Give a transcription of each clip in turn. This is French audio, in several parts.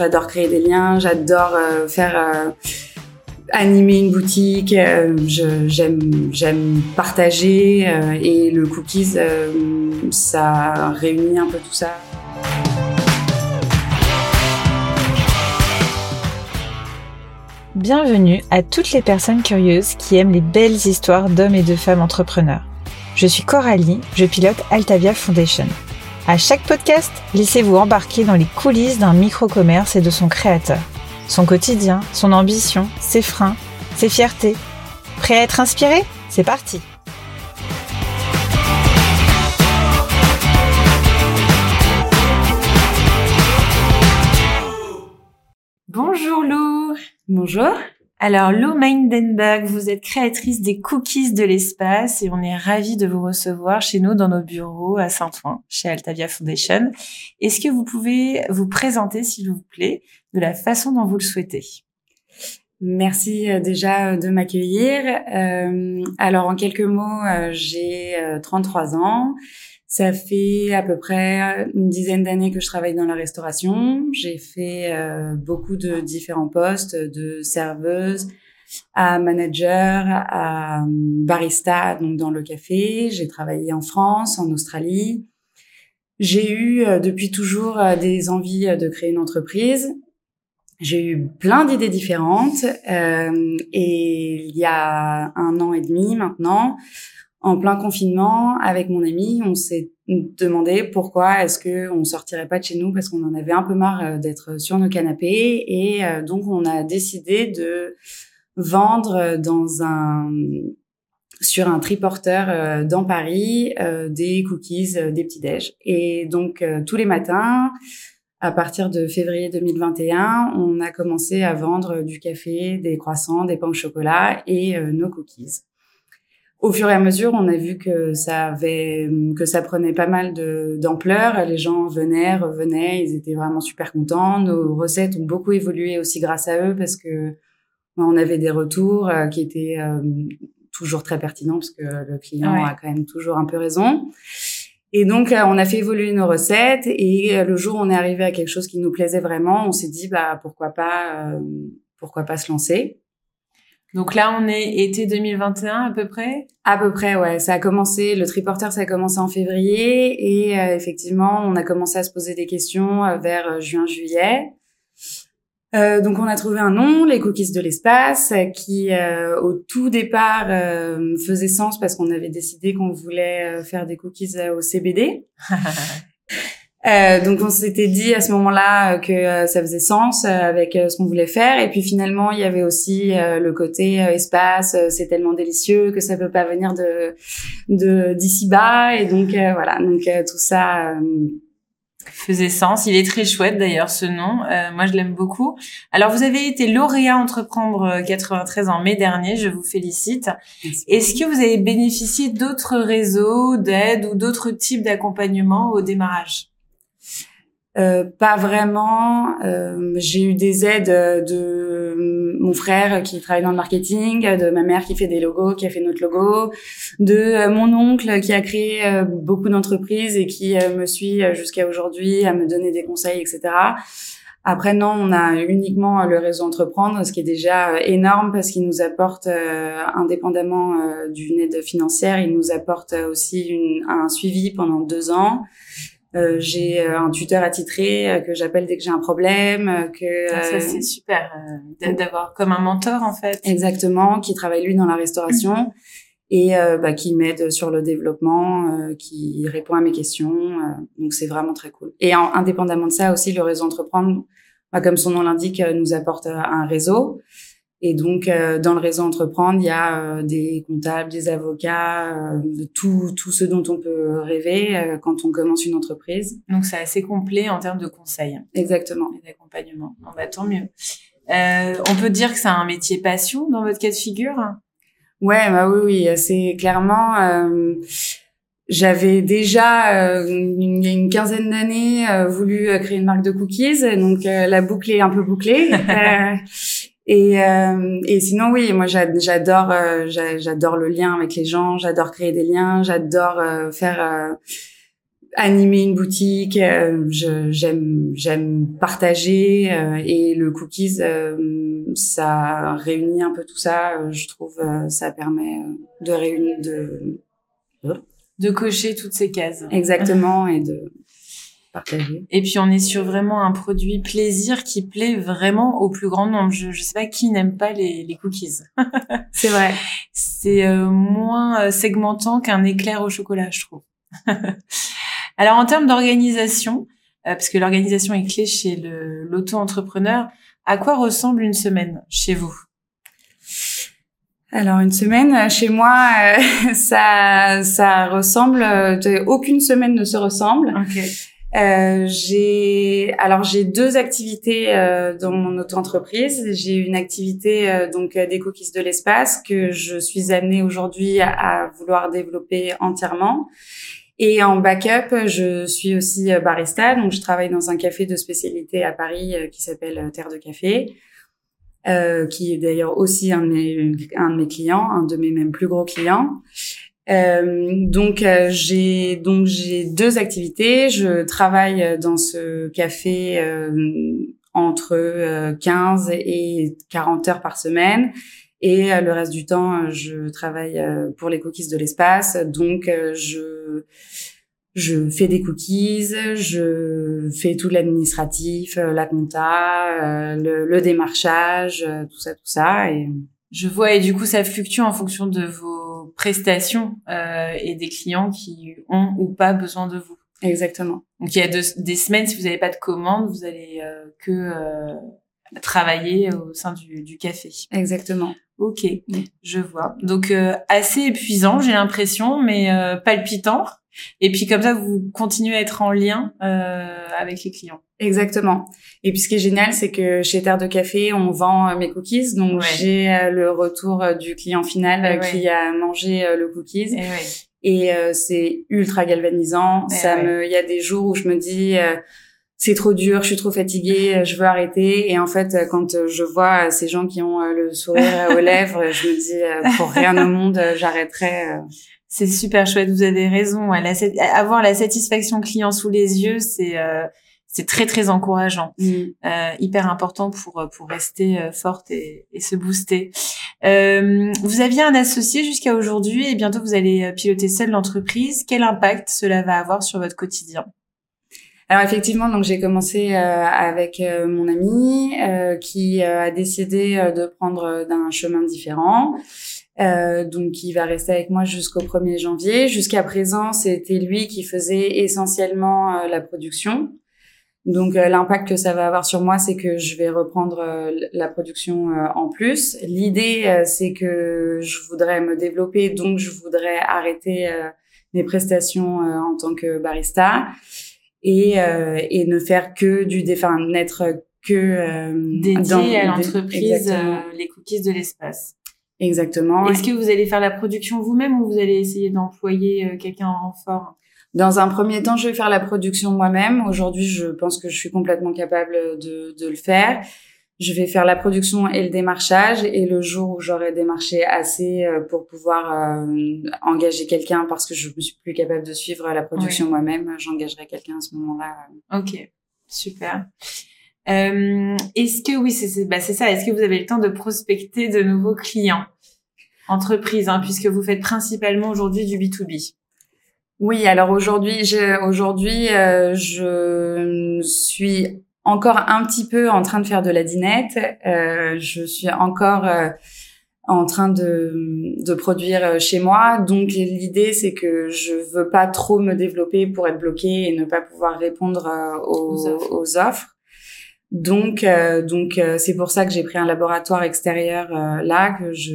J'adore créer des liens, j'adore euh, faire euh, animer une boutique. euh, J'aime j'aime partager et le cookies, ça réunit un peu tout ça. Bienvenue à toutes les personnes curieuses qui aiment les belles histoires d'hommes et de femmes entrepreneurs. Je suis Coralie, je pilote Altavia Foundation. À chaque podcast, laissez-vous embarquer dans les coulisses d'un micro-commerce et de son créateur. Son quotidien, son ambition, ses freins, ses fiertés. Prêt à être inspiré? C'est parti Bonjour Lou Bonjour. Alors, Lou Meindenberg, vous êtes créatrice des cookies de l'espace et on est ravis de vous recevoir chez nous dans nos bureaux à Saint-Ouen, chez Altavia Foundation. Est-ce que vous pouvez vous présenter, s'il vous plaît, de la façon dont vous le souhaitez? Merci euh, déjà euh, de m'accueillir. Euh, alors en quelques mots, j'ai euh, 33 ans. Ça fait à peu près une dizaine d'années que je travaille dans la restauration. J'ai fait euh, beaucoup de différents postes, de serveuse à manager, à euh, barista donc dans le café. J'ai travaillé en France, en Australie. J'ai eu euh, depuis toujours euh, des envies euh, de créer une entreprise. J'ai eu plein d'idées différentes euh, et il y a un an et demi maintenant, en plein confinement, avec mon ami, on s'est demandé pourquoi est-ce que on sortirait pas de chez nous parce qu'on en avait un peu marre euh, d'être sur nos canapés et euh, donc on a décidé de vendre dans un sur un triporteur euh, dans Paris euh, des cookies, euh, des petits déj. Et donc euh, tous les matins, à partir de février 2021, on a commencé à vendre du café, des croissants, des pains au chocolat et euh, nos cookies. Au fur et à mesure, on a vu que ça avait, que ça prenait pas mal d'ampleur. Les gens venaient, revenaient, ils étaient vraiment super contents. Nos recettes ont beaucoup évolué aussi grâce à eux parce que ben, on avait des retours euh, qui étaient euh, toujours très pertinents parce que le client Ouais. a quand même toujours un peu raison. Et donc, euh, on a fait évoluer nos recettes et le jour où on est arrivé à quelque chose qui nous plaisait vraiment, on s'est dit, bah, pourquoi pas, euh, pourquoi pas se lancer. Donc là, on est été 2021 à peu près? À peu près, ouais. Ça a commencé, le triporteur, ça a commencé en février et euh, effectivement, on a commencé à se poser des questions euh, vers euh, juin-juillet. Euh, donc on a trouvé un nom, les cookies de l'espace, euh, qui euh, au tout départ euh, faisait sens parce qu'on avait décidé qu'on voulait faire des cookies au CBD. Euh, donc on s'était dit à ce moment-là euh, que euh, ça faisait sens euh, avec ce qu'on voulait faire et puis finalement il y avait aussi le côté espace c'est tellement délicieux que ça peut pas venir de de d'ici bas et donc euh, voilà donc euh, tout ça euh, faisait sens. Il est très chouette d'ailleurs ce nom. Euh, moi je l'aime beaucoup. Alors vous avez été lauréat Entreprendre euh, 93 en mai dernier. Je vous félicite. Est-ce que vous avez bénéficié d'autres réseaux d'aide ou d'autres types d'accompagnement au démarrage? Euh, pas vraiment. Euh, j'ai eu des aides euh, de mon frère qui travaille dans le marketing, de ma mère qui fait des logos, qui a fait notre logo, de euh, mon oncle qui a créé beaucoup d'entreprises et qui me suit jusqu'à aujourd'hui à me donner des conseils, etc. Après, non, on a uniquement le réseau Entreprendre, ce qui est déjà énorme parce qu'il nous apporte, indépendamment euh, d'une aide financière, il nous apporte aussi une, un suivi pendant deux ans. Euh, j'ai euh, un tuteur attitré euh, que j'appelle dès que j'ai un problème, euh, que Ah, Ça c'est super euh, d'avoir comme un mentor en fait. exactement, qui travaille lui dans la restauration et euh, bah, qui m'aide sur le développement, euh, qui répond à mes questions. euh, donc c'est vraiment très cool. Et en- indépendamment de ça aussi, le réseau entreprendre, bah, comme son nom l'indique, nous apporte un réseau. Et donc euh, dans le réseau entreprendre, il y a euh, des comptables, des avocats, euh, tout tout ce dont on peut rêver euh, quand on commence une entreprise. Donc c'est assez complet en termes de conseils Exactement. et d'accompagnement. Bon, bah, tant mieux. Euh, on peut dire que c'est un métier passion dans votre cas de figure? Ouais, bah oui, oui, c'est clairement. euh, j'avais déjà, euh, une- il y a une quinzaine d'années, euh, voulu créer une marque de cookies, donc euh, la boucle est un peu bouclée. Et, euh, et sinon, oui, moi j'a- j'adore, euh, j'a- j'adore le lien avec les gens, j'adore créer des liens, j'adore euh, faire. euh, animer une boutique, j'aime j'aime partager et le cookies ça réunit un peu tout ça. je trouve ça permet de réunir de de cocher toutes ces cases. Exactement et de Et puis on est sur vraiment un produit plaisir qui plaît vraiment au plus grand nombre. Je, je sais pas qui n'aime pas les, les cookies. C'est vrai. C'est euh, moins euh, segmentant qu'un éclair au chocolat, je trouve. Alors en termes d'organisation, euh, parce que l'organisation est clé chez l'auto-entrepreneur, à quoi ressemble une semaine chez vous? Alors une semaine chez moi, ça ça ressemble. aucune semaine ne se ressemble. Okay. Euh, j'ai alors j'ai deux activités euh, dans mon auto-entreprise. J'ai une activité euh, donc des cookies de l'espace que je suis amenée aujourd'hui à, vouloir développer entièrement. Et en backup, je suis aussi barista, donc je travaille dans un café de spécialité à Paris qui s'appelle Terre de Café, qui est d'ailleurs aussi un de, mes, un de mes clients, un de mes même plus gros clients. Euh, donc euh, j'ai donc j'ai deux activités. Je travaille dans ce café euh, entre 15 et 40 heures par semaine. Et le reste du temps, je travaille pour les cookies de l'espace. Donc, je je fais des cookies, je fais tout l'administratif, la compta, le, le, démarchage, tout ça, tout ça. Et je vois. Et du coup, ça fluctue en fonction de vos prestations euh, et des clients qui ont ou pas besoin de vous. Exactement. Donc il y a des semaines, si vous n'avez pas de commande, vous allez euh, que euh, travailler au sein du, du café. Exactement. Ok, je vois. Donc assez épuisant, j'ai l'impression, mais palpitant. Et puis comme ça, vous continuez à être en lien avec les clients. Exactement. Et puis ce qui est génial, c'est que chez Terre de Café, on vend euh, mes cookies. Donc j'ai euh, le retour euh, du client final qui a mangé le cookies. Et, c'est ultra galvanisant. ça me, il y a des jours où je me dis c'est trop dur, je suis trop fatiguée, je veux arrêter. Et en fait, quand je vois ces gens qui ont le sourire aux lèvres, je me dis pour rien au monde, j'arrêterai. C'est super chouette, vous avez raison. avoir la satisfaction client sous les yeux, c'est c'est très très encourageant, mm. euh, hyper important pour pour rester euh, forte et, et se booster. Euh, vous aviez un associé jusqu'à aujourd'hui et bientôt vous allez euh, piloter seul l'entreprise. Quel impact cela va avoir sur votre quotidien? Alors effectivement, donc j'ai commencé euh, avec mon ami qui a décidé de prendre d'un chemin différent. donc il va rester avec moi jusqu'au 1er janvier. Jusqu'à présent, c'était lui qui faisait essentiellement la production. Donc euh, l'impact que ça va avoir sur moi, c'est que je vais reprendre euh, la production euh, en plus. L'idée, c'est que je voudrais me développer, donc je voudrais arrêter mes prestations en tant que barista et, et ne faire que du, enfin n'être que dédié à l'entreprise les cookies de l'espace. Exactement. Est-ce que vous allez faire la production vous-même ou vous allez essayer d'employer quelqu'un en renfort dans un premier temps, je vais faire la production moi-même. Aujourd'hui, je pense que je suis complètement capable de, de le faire. Je vais faire la production et le démarchage. Et le jour où j'aurai démarché assez euh, pour pouvoir euh, engager quelqu'un, parce que je ne suis plus capable de suivre la production moi-même, j'engagerai quelqu'un à ce moment-là. Ok, super. Euh, est-ce que oui, c'est bah c'est ça. Est-ce que vous avez le temps de prospecter de nouveaux clients, entreprises, hein, puisque vous faites principalement aujourd'hui du B 2 B? Oui, alors aujourd'hui, aujourd'hui, euh, je suis encore un petit peu en train de faire de la dinette. Euh, je suis encore euh, en train de, de produire chez moi. Donc l'idée, c'est que je veux pas trop me développer pour être bloquée et ne pas pouvoir répondre aux, aux, offres. Donc, donc c'est pour ça que j'ai pris un laboratoire extérieur là que je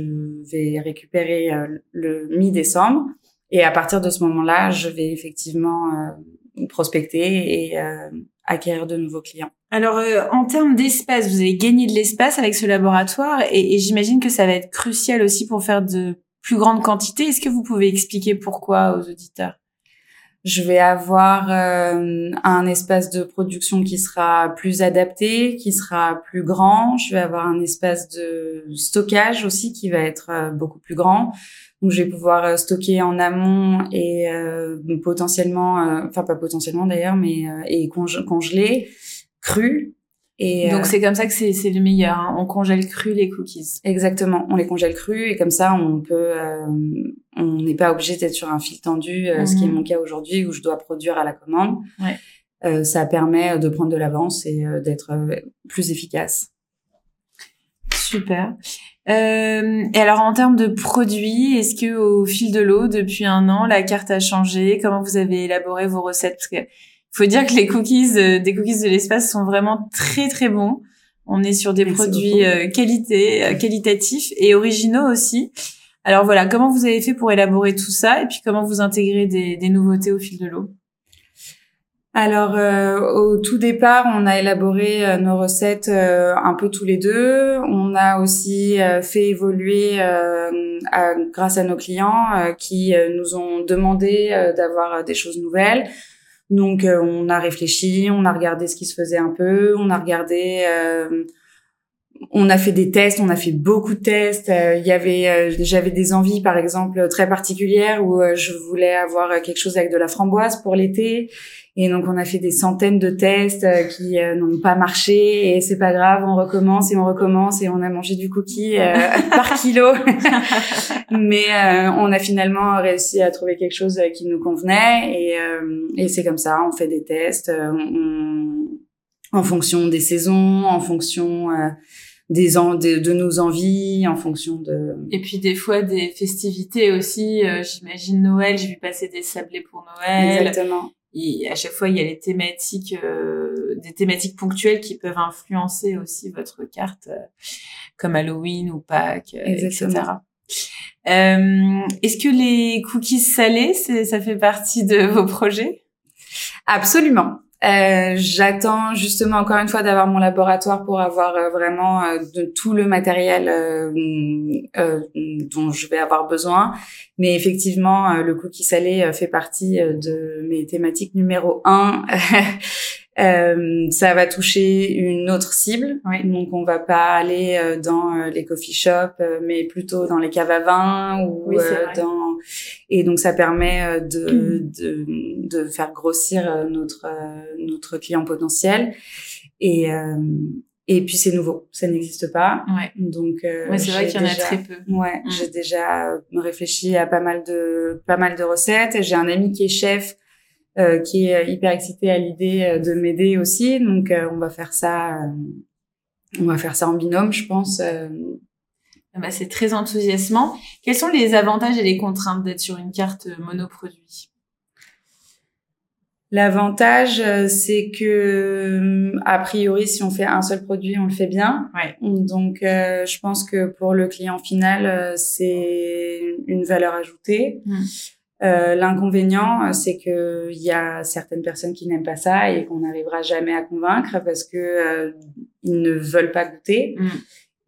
vais récupérer le mi-décembre. Et à partir de ce moment-là, je vais effectivement euh, prospecter et euh, acquérir de nouveaux clients. Alors, euh, en termes d'espace, vous avez gagné de l'espace avec ce laboratoire et, et j'imagine que ça va être crucial aussi pour faire de plus grandes quantités. Est-ce que vous pouvez expliquer pourquoi aux auditeurs? Je vais avoir un espace de production qui sera plus adapté, qui sera plus grand. Je vais avoir un espace de stockage aussi qui va être beaucoup plus grand. Donc je vais pouvoir stocker en amont et potentiellement, enfin pas potentiellement d'ailleurs, mais et congeler, cru et Donc c'est comme ça que c'est le meilleur. Hein. On congèle cru les cookies. Exactement, on les congèle crus et comme ça on peut, on n'est pas obligé d'être sur un fil tendu, ce qui est mhm. mon cas aujourd'hui où je dois produire à la commande. Ouais. Euh, ça permet de prendre de l'avance et euh, d'être euh, plus efficace. Super. Euh, et alors en termes de produits, est-ce que au fil de l'eau, depuis un an, la carte a changé? Comment vous avez élaboré vos recettes? Parce que faut dire que les cookies, des cookies de l'espace sont vraiment très très bons. On est sur des produits qualité, qualitatifs et originaux aussi. Alors voilà, comment vous avez fait pour élaborer tout ça? Et puis comment vous intégrez des, des nouveautés au fil de l'eau? Alors, euh, au tout départ, on a élaboré euh, nos recettes euh, un peu tous les deux. On a aussi fait évoluer grâce à nos clients qui nous ont demandé d'avoir des choses nouvelles. Donc, on a réfléchi, on a regardé ce qui se faisait un peu, on a regardé on a fait des tests, on a fait beaucoup de tests. Il y avait, j'avais des envies, par exemple, très particulières où je voulais avoir quelque chose avec de la framboise pour l'été. Et donc on a fait des centaines de tests euh, qui euh, n'ont pas marché. Et c'est pas grave, on recommence et on recommence et on a mangé du cookie euh, par kilo. Mais on a finalement réussi à trouver quelque chose qui nous convenait. Et, et c'est comme ça, on fait des tests en fonction des saisons, en fonction des de, de, nos envies en fonction de et puis des fois des festivités aussi j'imagine Noël j'ai vu passer des sablés pour Noël. Exactement et à chaque fois il y a les thématiques euh, des thématiques ponctuelles qui peuvent influencer aussi votre carte euh, comme Halloween ou Pâques euh, etc est-ce que les cookies salés ça fait partie de vos projets? Absolument euh, j'attends justement encore une fois d'avoir mon laboratoire pour avoir euh, vraiment euh, de tout le matériel dont je vais avoir besoin. Mais effectivement, le cookie salé fait partie de mes thématiques numéro un. Euh, ça va toucher une autre cible. Donc, on va pas aller euh, dans euh, les coffee shops, mais plutôt dans les caves à vin ou dans. Et donc, ça permet de, de, de faire grossir notre notre client potentiel. Et et puis c'est nouveau, ça n'existe pas. Ouais. Donc ouais, c'est vrai qu'il y en a très peu. Ouais, mm. j'ai déjà réfléchi à pas mal de pas mal de recettes. J'ai un ami qui est chef euh, qui est hyper excité à l'idée euh, de m'aider aussi. Donc, euh, on va faire ça, on va faire ça en binôme, je pense. Ah bah, c'est très enthousiasmant. Quels sont les avantages et les contraintes d'être sur une carte monoproduit? L'avantage, c'est que a priori, si on fait un seul produit, on le fait bien. Ouais. Donc, je pense que pour le client final, c'est une valeur ajoutée. Mmh. Euh, L'inconvénient, euh, c'est que il y a certaines personnes qui n'aiment pas ça et qu'on n'arrivera jamais à convaincre parce que euh, ils ne veulent pas goûter. Mm.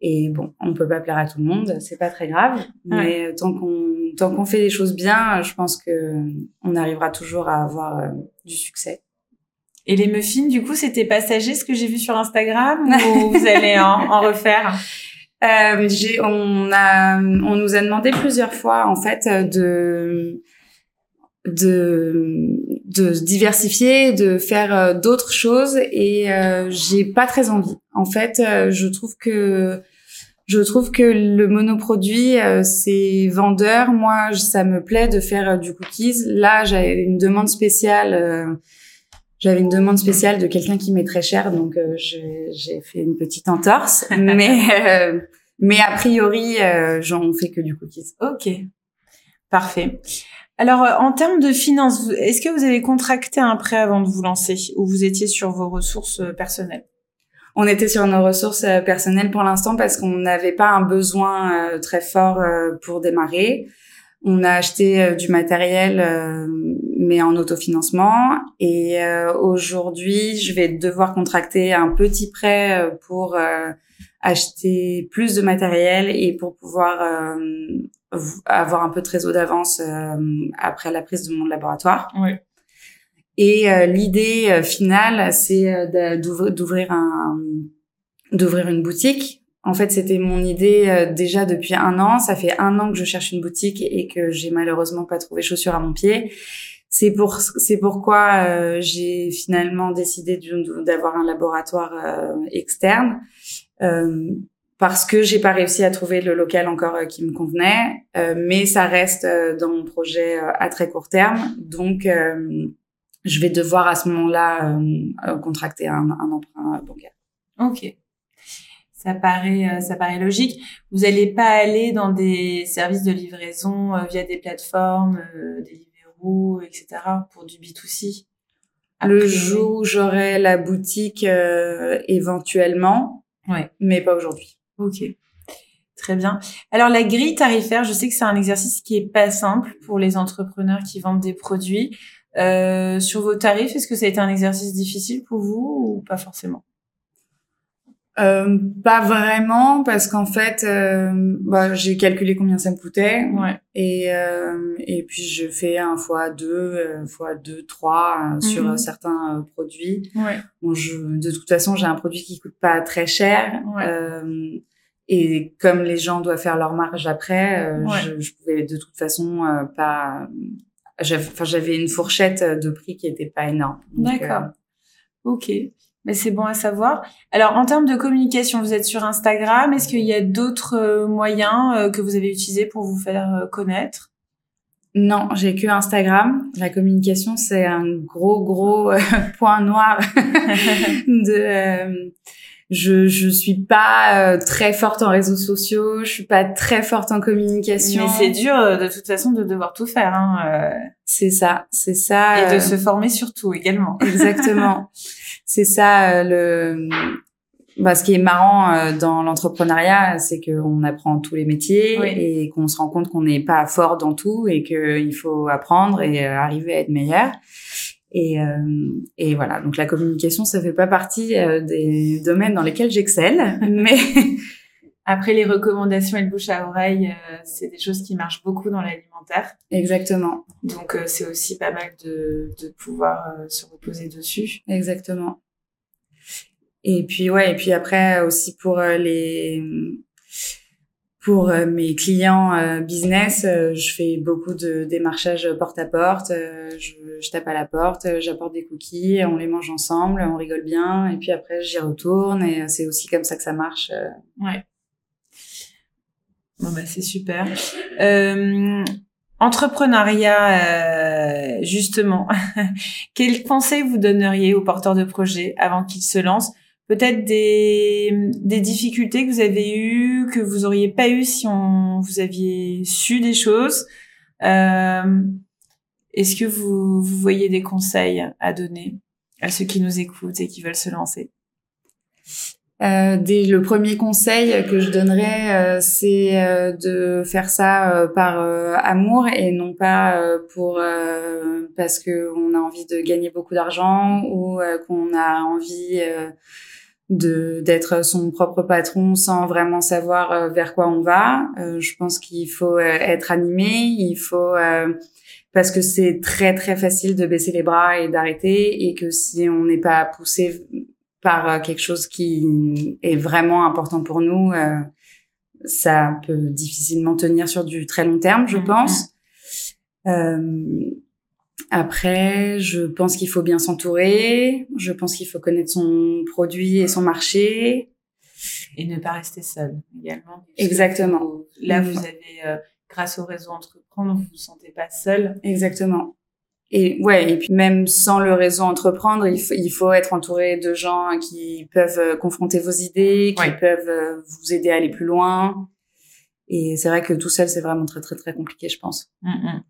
Et bon, on peut pas plaire à tout le monde, c'est pas très grave. Mais tant qu'on tant qu'on fait les choses bien, je pense que on arrivera toujours à avoir euh, du succès. Et les muffins, du coup, c'était passager ce que j'ai vu sur Instagram ou vous allez en, en refaire? Euh, on a, on nous a demandé plusieurs fois en fait de de de diversifier, de faire euh, d'autres choses et euh, j'ai pas très envie. En fait, euh, je trouve que je trouve que le monoproduit c'est vendeur. Moi, ça me plaît de faire du cookies. Là, j'avais une demande spéciale. j'avais une demande spéciale de quelqu'un qui m'est très cher, donc j'ai fait une petite entorse. mais mais a priori, j'en fais que du cookies. Ok, parfait. Alors, euh, en termes de finances, est-ce que vous avez contracté un prêt avant de vous lancer ou vous étiez sur vos ressources euh, personnelles? On était sur nos ressources euh, personnelles pour l'instant parce qu'on n'avait pas un besoin très fort pour démarrer. On a acheté du matériel, mais en autofinancement. Et aujourd'hui, je vais devoir contracter un petit prêt pour acheter plus de matériel et pour pouvoir avoir un peu de réseau d'avance euh, après la prise de mon laboratoire. Oui. Et euh, l'idée euh, finale, c'est d'ouvrir un d'ouvrir une boutique En fait, c'était mon idée déjà depuis un an. Ça fait un an que je cherche une boutique et que j'ai malheureusement pas trouvé chaussures à mon pied. C'est pour c'est pourquoi euh, j'ai finalement décidé d'avoir un laboratoire euh, externe euh, parce que j'ai pas réussi à trouver le local encore qui me convenait, mais ça reste dans mon projet à très court terme, donc je vais devoir à ce moment-là contracter un, un, emprunt bancaire. Ok. Ça paraît, ça paraît logique. Vous n'allez pas aller dans des services de livraison via des plateformes, des etc. pour du B2C Le jour où j'aurai la boutique euh, éventuellement, ouais. mais pas aujourd'hui. Ok. Très bien. Alors la grille tarifaire, je sais que c'est un exercice qui est pas simple pour les entrepreneurs qui vendent des produits. Euh, sur vos tarifs, est-ce que ça a été un exercice difficile pour vous ou pas forcément? Euh, pas vraiment parce qu'en fait, euh, bah, j'ai calculé combien ça me coûtait ouais. et euh, et puis je fais un fois deux, euh, fois deux, trois euh, sur Mhm. certains produits. Ouais. Bon, je, de toute façon, j'ai un produit qui coûte pas très cher. Ouais. Euh, et comme les gens doivent faire leur marge après, euh, Ouais. je, je pouvais de toute façon euh, pas. Enfin, j'avais une fourchette de prix qui était pas énorme. Donc, D'accord. euh, Ok. Mais c'est bon à savoir. Alors, en termes de communication, vous êtes sur Instagram. Est-ce qu'il y a d'autres euh, moyens euh, que vous avez utilisés pour vous faire euh, connaître? Non, j'ai que Instagram. La communication, c'est un gros, gros euh, point noir de. Je je suis pas euh, très forte en réseaux sociaux. Je suis pas très forte en communication. Mais c'est dur euh, de toute façon de devoir tout faire. Hein, euh, C'est ça, c'est ça. et de euh, se former surtout également. Exactement. c'est ça euh, le. Bah, ce qui est marrant euh, dans l'entrepreneuriat, c'est qu'on apprend tous les métiers Oui. et qu'on se rend compte qu'on n'est pas fort dans tout et qu'il faut apprendre et arriver à être meilleur. Et, euh, et voilà, donc la communication, ça fait pas partie euh, des domaines dans lesquels j'excelle, mais Après, les recommandations et le bouche à oreille, euh, c'est des choses qui marchent beaucoup dans l'alimentaire. exactement, Donc, euh, c'est aussi pas mal de, de pouvoir euh, se reposer dessus. exactement. Et puis ouais, et puis après aussi pour les pour euh, mes clients euh, business, euh, je fais beaucoup de démarchage porte à porte. je, je tape à la porte, j'apporte des cookies, on les mange ensemble, on rigole bien, et puis après j'y retourne. Et c'est aussi comme ça que ça marche. Ouais. Bon bah c'est super. Euh, entrepreneuriat, euh, justement. Quels conseils vous donneriez aux porteurs de projets avant qu'ils se lancent? Peut-être des, des difficultés que vous avez eues, que vous auriez pas eues si on vous aviez su des choses. Euh, Est-ce que vous, vous voyez des conseils à donner à ceux qui nous écoutent et qui veulent se lancer? Euh, dès le premier conseil que je donnerais, euh, c'est euh, de faire ça euh, par euh, amour et non pas euh, pour parce que on a envie de gagner beaucoup d'argent ou qu'on a envie de d'être son propre patron sans vraiment savoir euh, vers quoi on va. Euh, je pense qu'il faut euh, être animé, il faut euh, parce que c'est très très facile de baisser les bras et d'arrêter et que si on n'est pas poussé par quelque chose qui est vraiment important pour nous, euh, ça peut difficilement tenir sur du très long terme, je Mhm. pense. Euh, après, je pense qu'il faut bien s'entourer. Je pense qu'il faut connaître son produit et son marché. et ne pas rester seul également. Exactement. vous- là, Mhm. vous avez, euh, grâce au réseau Entreprendre, vous vous sentez pas seul. Exactement. Et ouais, et puis même sans le réseau entreprendre, il faut, il faut être entouré de gens qui peuvent euh, confronter vos idées, qui Ouais. peuvent euh, vous aider à aller plus loin. Et c'est vrai que tout seul, c'est vraiment très très très compliqué, je pense. Mhm.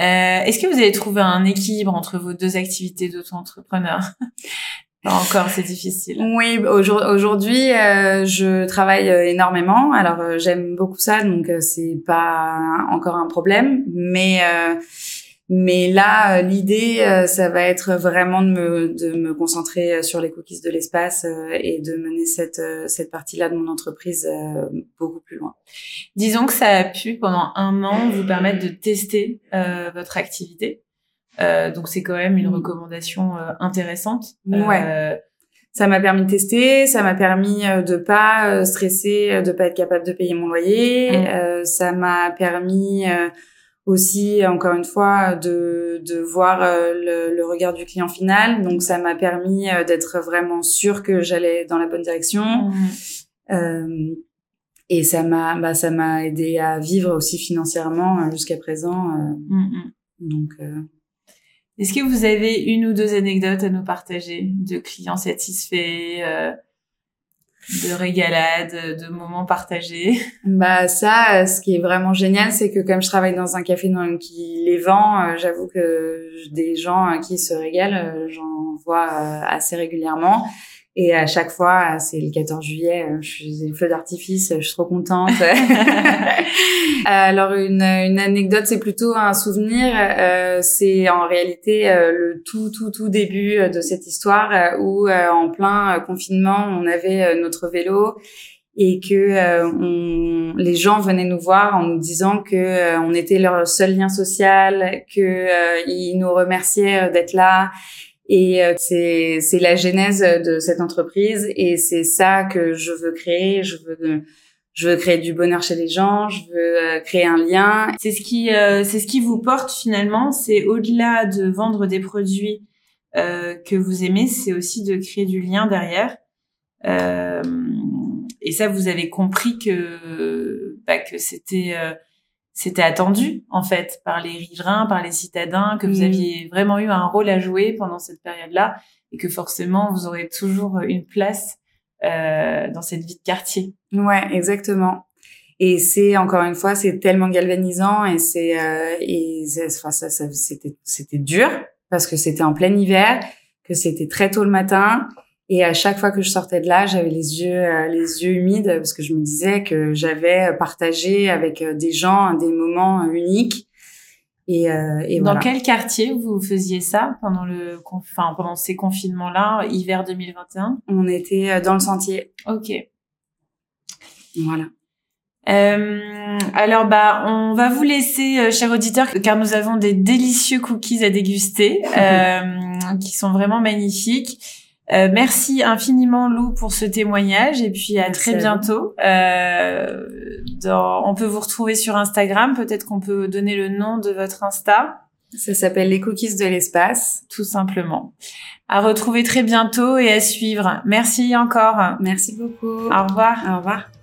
Euh, Est-ce que vous avez trouvé un équilibre entre vos deux activités d'auto-entrepreneur encore, c'est difficile. Oui, aujourd- aujourd'hui, euh, je travaille euh, énormément. Alors euh, j'aime beaucoup ça, donc euh, c'est pas encore un problème. Mais mais là, euh, l'idée, euh, ça va être vraiment de me de me concentrer euh, sur les cookies de l'espace et de mener cette cette partie-là de mon entreprise beaucoup plus loin. Disons que ça a pu, pendant un an, vous permettre de tester euh, votre activité. Euh, donc, c'est quand même une Mm. recommandation euh, intéressante. Ouais. Ça m'a permis de tester, ça m'a permis de pas stresser, de pas être capable de payer mon loyer, mmh. ça m'a permis aussi encore une fois de, de voir euh, le, le, regard du client final. Donc ça m'a permis euh, d'être vraiment sûr que j'allais dans la bonne direction. Mmh. euh, et ça m'a bah, ça m'a aidé à vivre aussi financièrement euh, jusqu'à présent mmh, donc est-ce que vous avez une ou deux anecdotes à nous partager de clients satisfaits de régalades, de moments partagés. Bah ça, ce qui est vraiment génial, c'est que comme je travaille dans un café qui les vend, euh, j'avoue que des gens euh, qui se régalent, euh, j'en vois assez régulièrement. Et à chaque fois, c'est le 14 juillet, je suis le feu d'artifice, je suis trop contente. Alors une, une anecdote, c'est plutôt un souvenir. Euh, c'est en réalité euh, le tout tout tout début de cette histoire euh, où en plein confinement, on avait notre vélo et que on, les gens venaient nous voir en nous disant que on était leur seul lien social, que ils nous remerciaient d'être là et euh, c'est c'est la genèse de cette entreprise et c'est ça que je veux créer. Je veux je veux créer du bonheur chez les gens. Je veux euh, créer un lien. C'est ce qui euh, c'est ce qui vous porte finalement. C'est au-delà de vendre des produits que vous aimez, c'est aussi de créer du lien derrière. et ça, vous avez compris que bah, que c'était c'était attendu en fait par les riverains, par les citadins, que vous mm. aviez vraiment eu un rôle à jouer pendant cette période-là et que forcément vous aurez toujours une place euh, dans cette vie de quartier. Ouais, exactement. Et c'est encore une fois, c'est tellement galvanisant et c'est euh, et enfin ça, ça c'était c'était dur parce que c'était en plein hiver, que c'était très tôt le matin et à chaque fois que je sortais de là, j'avais les yeux euh, les yeux humides parce que je me disais que j'avais partagé avec euh, des gens des moments uniques. Et, euh, et dans quel quartier vous faisiez ça pendant le enfin pendant ces confinements là hiver 2021 On était dans le sentier. Ok. Voilà. Euh, alors bah on va vous laisser, euh, chers auditeurs, car nous avons des délicieux cookies à déguster, euh, qui sont vraiment magnifiques. Euh, merci infiniment Lou pour ce témoignage et puis à très bientôt. Euh, dans, on peut vous retrouver sur Instagram. Peut-être qu'on peut donner le nom de votre Insta. Ça s'appelle les cookies de l'espace. Tout simplement. À retrouver très bientôt et à suivre. Merci encore. Merci beaucoup. Au revoir. Au revoir.